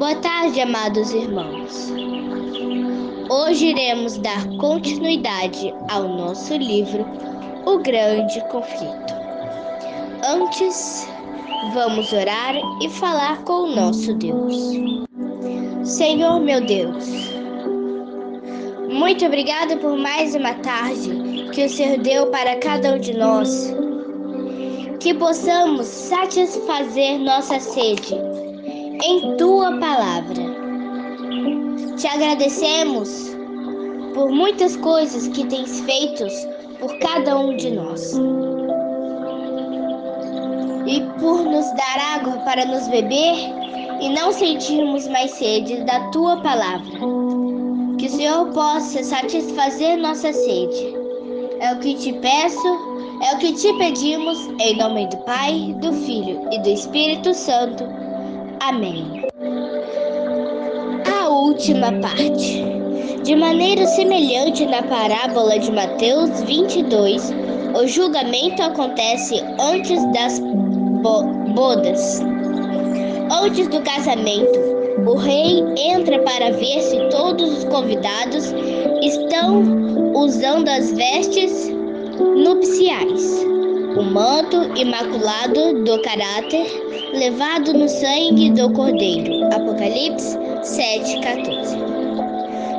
Boa tarde, amados irmãos. Hoje iremos dar continuidade ao nosso livro O Grande Conflito. Antes, vamos orar e falar com o nosso Deus. Senhor meu Deus, muito obrigado por mais uma tarde que o Senhor deu para cada um de nós. Que possamos satisfazer nossa sede em tua palavra. Te agradecemos por muitas coisas que tens feito por cada um de nós. E por nos dar água para nos beber e não sentirmos mais sede da tua palavra. Que o Senhor possa satisfazer nossa sede. É o que te peço, é o que te pedimos, em nome do Pai, do Filho e do Espírito Santo. Amém. A última parte. De maneira semelhante na parábola de Mateus 22, o julgamento acontece antes das bo bodas. Antes do casamento, o rei entra para ver se todos os convidados estão usando as vestes nupciais, o manto imaculado do caráter levado no sangue do Cordeiro. Apocalipse 7:14.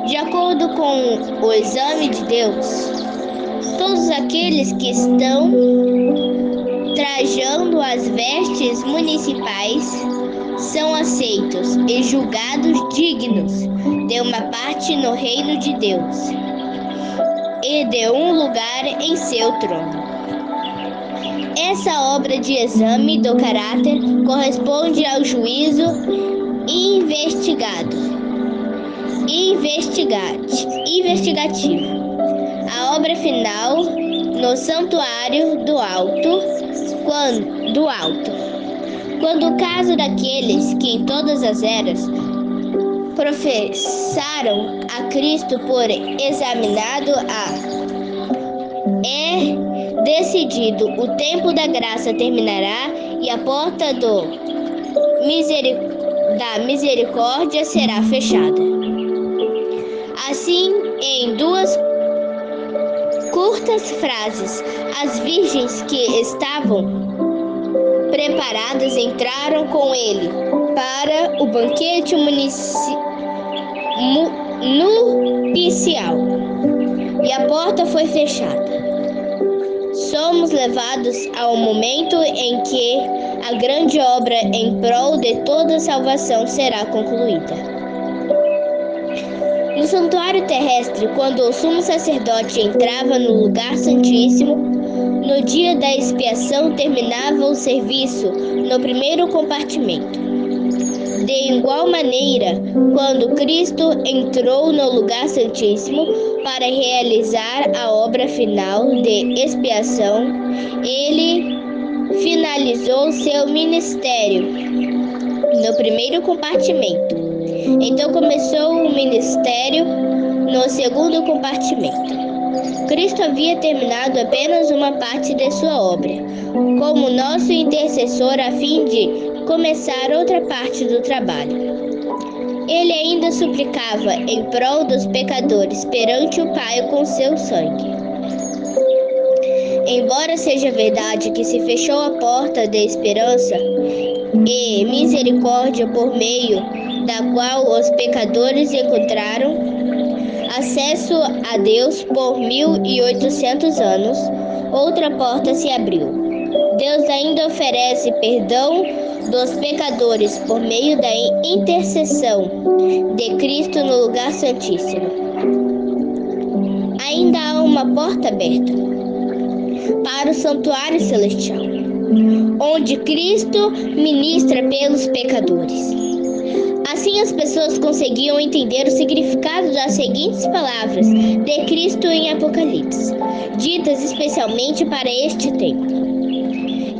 De acordo com o exame de Deus, todos aqueles que estão trajando as vestes municipais são aceitos e julgados dignos de uma parte no reino de Deus e de um lugar em seu trono. Essa obra de exame do caráter corresponde ao juízo investigado, investigate, investigativo. A obra final no santuário do alto, quando, do alto. Quando o caso daqueles que em todas as eras professaram a Cristo por examinado a é decidido, o tempo da graça terminará e a porta do miseric da misericórdia será fechada. Assim, em duas curtas frases, as virgens que estavam preparadas entraram com ele para o banquete nupcial e a porta foi fechada. Somos levados ao momento em que a grande obra em prol de toda a salvação será concluída. No santuário terrestre, quando o sumo sacerdote entrava no lugar santíssimo, no dia da expiação terminava o serviço no primeiro compartimento. De igual maneira, quando Cristo entrou no lugar santíssimo para realizar a obra final de expiação, ele finalizou seu ministério no primeiro compartimento. Então começou o ministério no segundo compartimento. Cristo havia terminado apenas uma parte de sua obra, como nosso intercessor, a fim de começar outra parte do trabalho. Ele ainda suplicava em prol dos pecadores perante o Pai com seu sangue. Embora seja verdade que se fechou a porta da esperança e misericórdia por meio da qual os pecadores encontraram acesso a Deus por mil e oitocentos anos, outra porta se abriu. Deus ainda oferece perdão dos pecadores por meio da intercessão de Cristo no lugar santíssimo. Ainda há uma porta aberta para o santuário celestial, onde Cristo ministra pelos pecadores. Assim as pessoas conseguiam entender o significado das seguintes palavras de Cristo em Apocalipse, ditas especialmente para este tempo.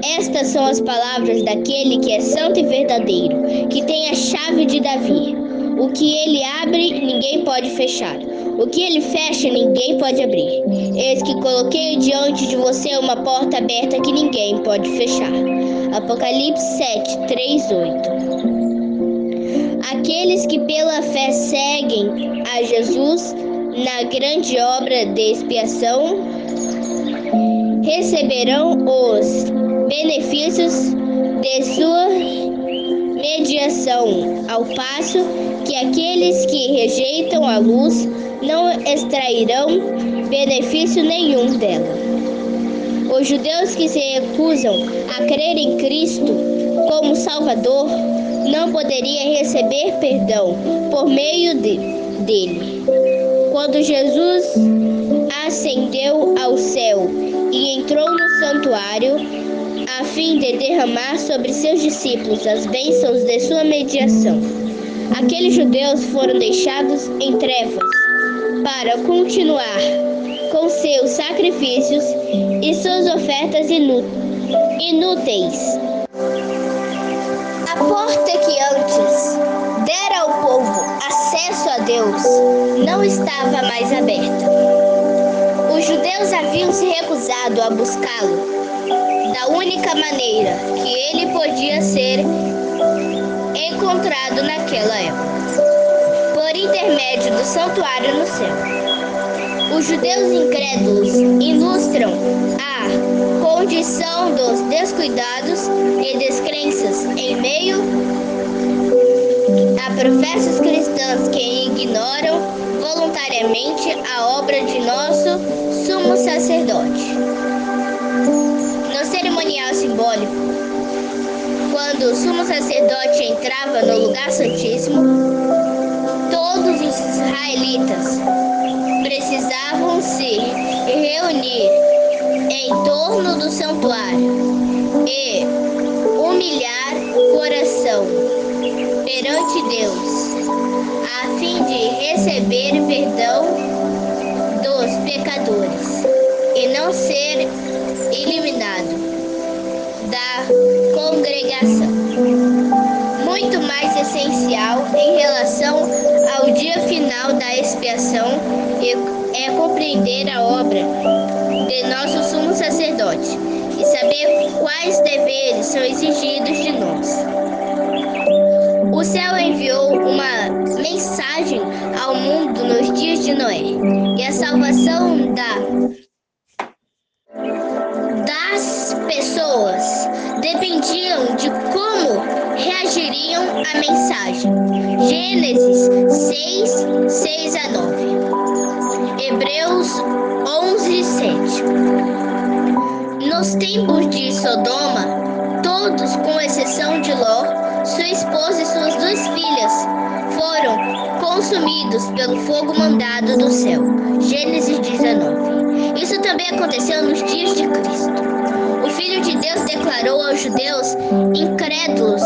Estas são as palavras daquele que é santo e verdadeiro, que tem a chave de Davi. O que ele abre, ninguém pode fechar. O que ele fecha, ninguém pode abrir. Eis que coloquei diante de você uma porta aberta que ninguém pode fechar. Apocalipse 7, 3, 8. Aqueles que pela fé seguem a Jesus na grande obra de expiação receberão os benefícios de sua mediação, ao passo que aqueles que rejeitam a luz não extrairão benefício nenhum dela. Os judeus que se recusam a crer em Cristo como Salvador não poderiam receber perdão por meio de, dele. Quando Jesus ascendeu ao céu e entrou no santuário, fim de derramar sobre seus discípulos as bênçãos de sua mediação. Aqueles judeus foram deixados em trevas para continuar com seus sacrifícios e suas ofertas inúteis. A porta que antes dera ao povo acesso a Deus não estava mais aberta. Os judeus haviam se recusado a buscá-lo da única maneira que ele podia ser encontrado naquela época por intermédio do santuário no céu. Os judeus incrédulos ilustram a condição dos descuidados e descrenças em meio a professas cristãs que ignoram voluntariamente a obra de nosso sumo sacerdote. Cerimonial simbólico, quando o sumo sacerdote entrava no lugar santíssimo, todos os israelitas precisavam se reunir em torno do santuário e humilhar o coração perante Deus, a fim de receber perdão dos pecadores e não ser eliminado mais essencial em relação ao dia final da expiação é compreender a obra de nosso sumo sacerdote e saber quais deveres são exigidos de nós. O céu enviou uma mensagem ao mundo nos dias de Noé e a salvação da, à mensagem. Gênesis 6, 6 a 9. Hebreus 11, 7. Nos tempos de Sodoma, todos, com exceção de Ló, sua esposa e suas duas filhas, foram consumidos pelo fogo mandado do céu. Gênesis 19. Isso também aconteceu nos dias de Cristo. O Filho de Deus declarou aos judeus incrédulos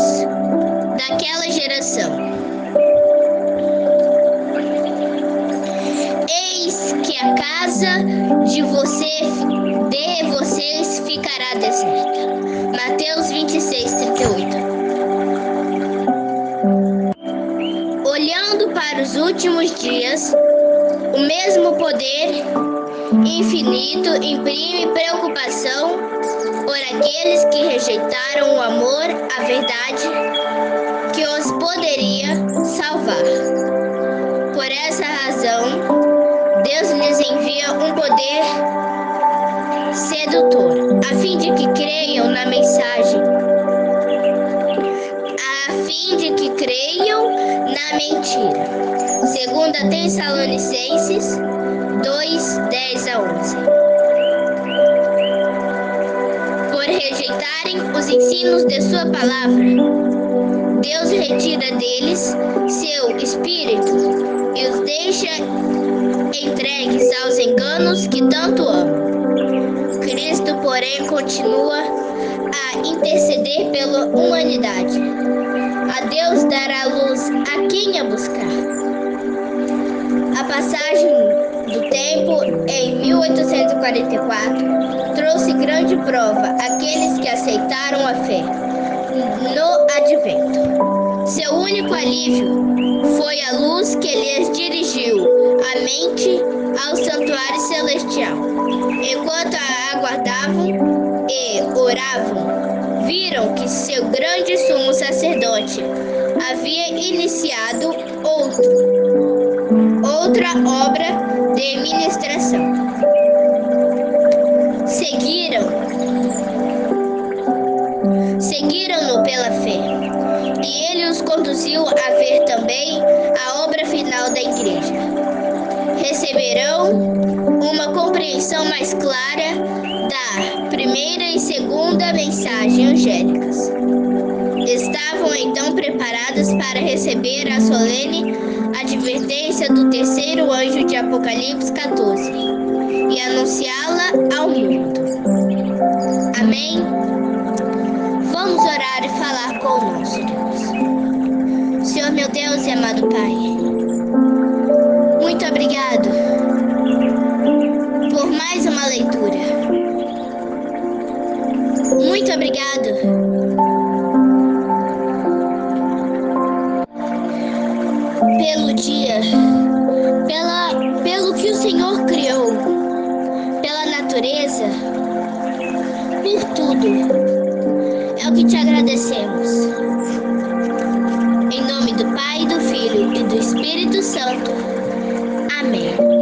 Olhando para os últimos dias, o mesmo poder infinito imprime preocupação por aqueles que rejeitaram o amor, a verdade que os poderia salvar. Por essa razão, Deus lhes envia um poder sedutor, a fim de que creiam na mensagem, na mentira. Segunda Tessalonicenses 2, 10 a 11. Por rejeitarem os ensinos de sua palavra, Deus retira deles seu espírito e os deixa entregues aos enganos que tanto amam. Cristo, porém, continua a interceder pela humanidade. A Deus dará luz a quem a buscar. A passagem do tempo em 1844 trouxe grande prova àqueles que aceitaram a fé no advento. Seu único alívio foi a luz que lhes dirigiu a mente ao santuário celestial. Enquanto a aguardavam e oravam, viram que seu grande sumo sacerdote havia iniciado outro, outra obra de ministração. Seguiram, seguiram-no pela fé, e ele os conduziu a ver também a obra final da igreja. Receberão uma compreensão mais clara primeira e segunda mensagem angélicas estavam então preparadas para receber a solene advertência do terceiro anjo de Apocalipse 14 e anunciá-la ao mundo. Amém? Vamos orar e falar com o nosso Deus. Senhor meu Deus e amado Pai, pelo dia, pela, pelo que o Senhor criou, pela natureza, por tudo. É o que te agradecemos. Em nome do Pai, do Filho e do Espírito Santo. Amém.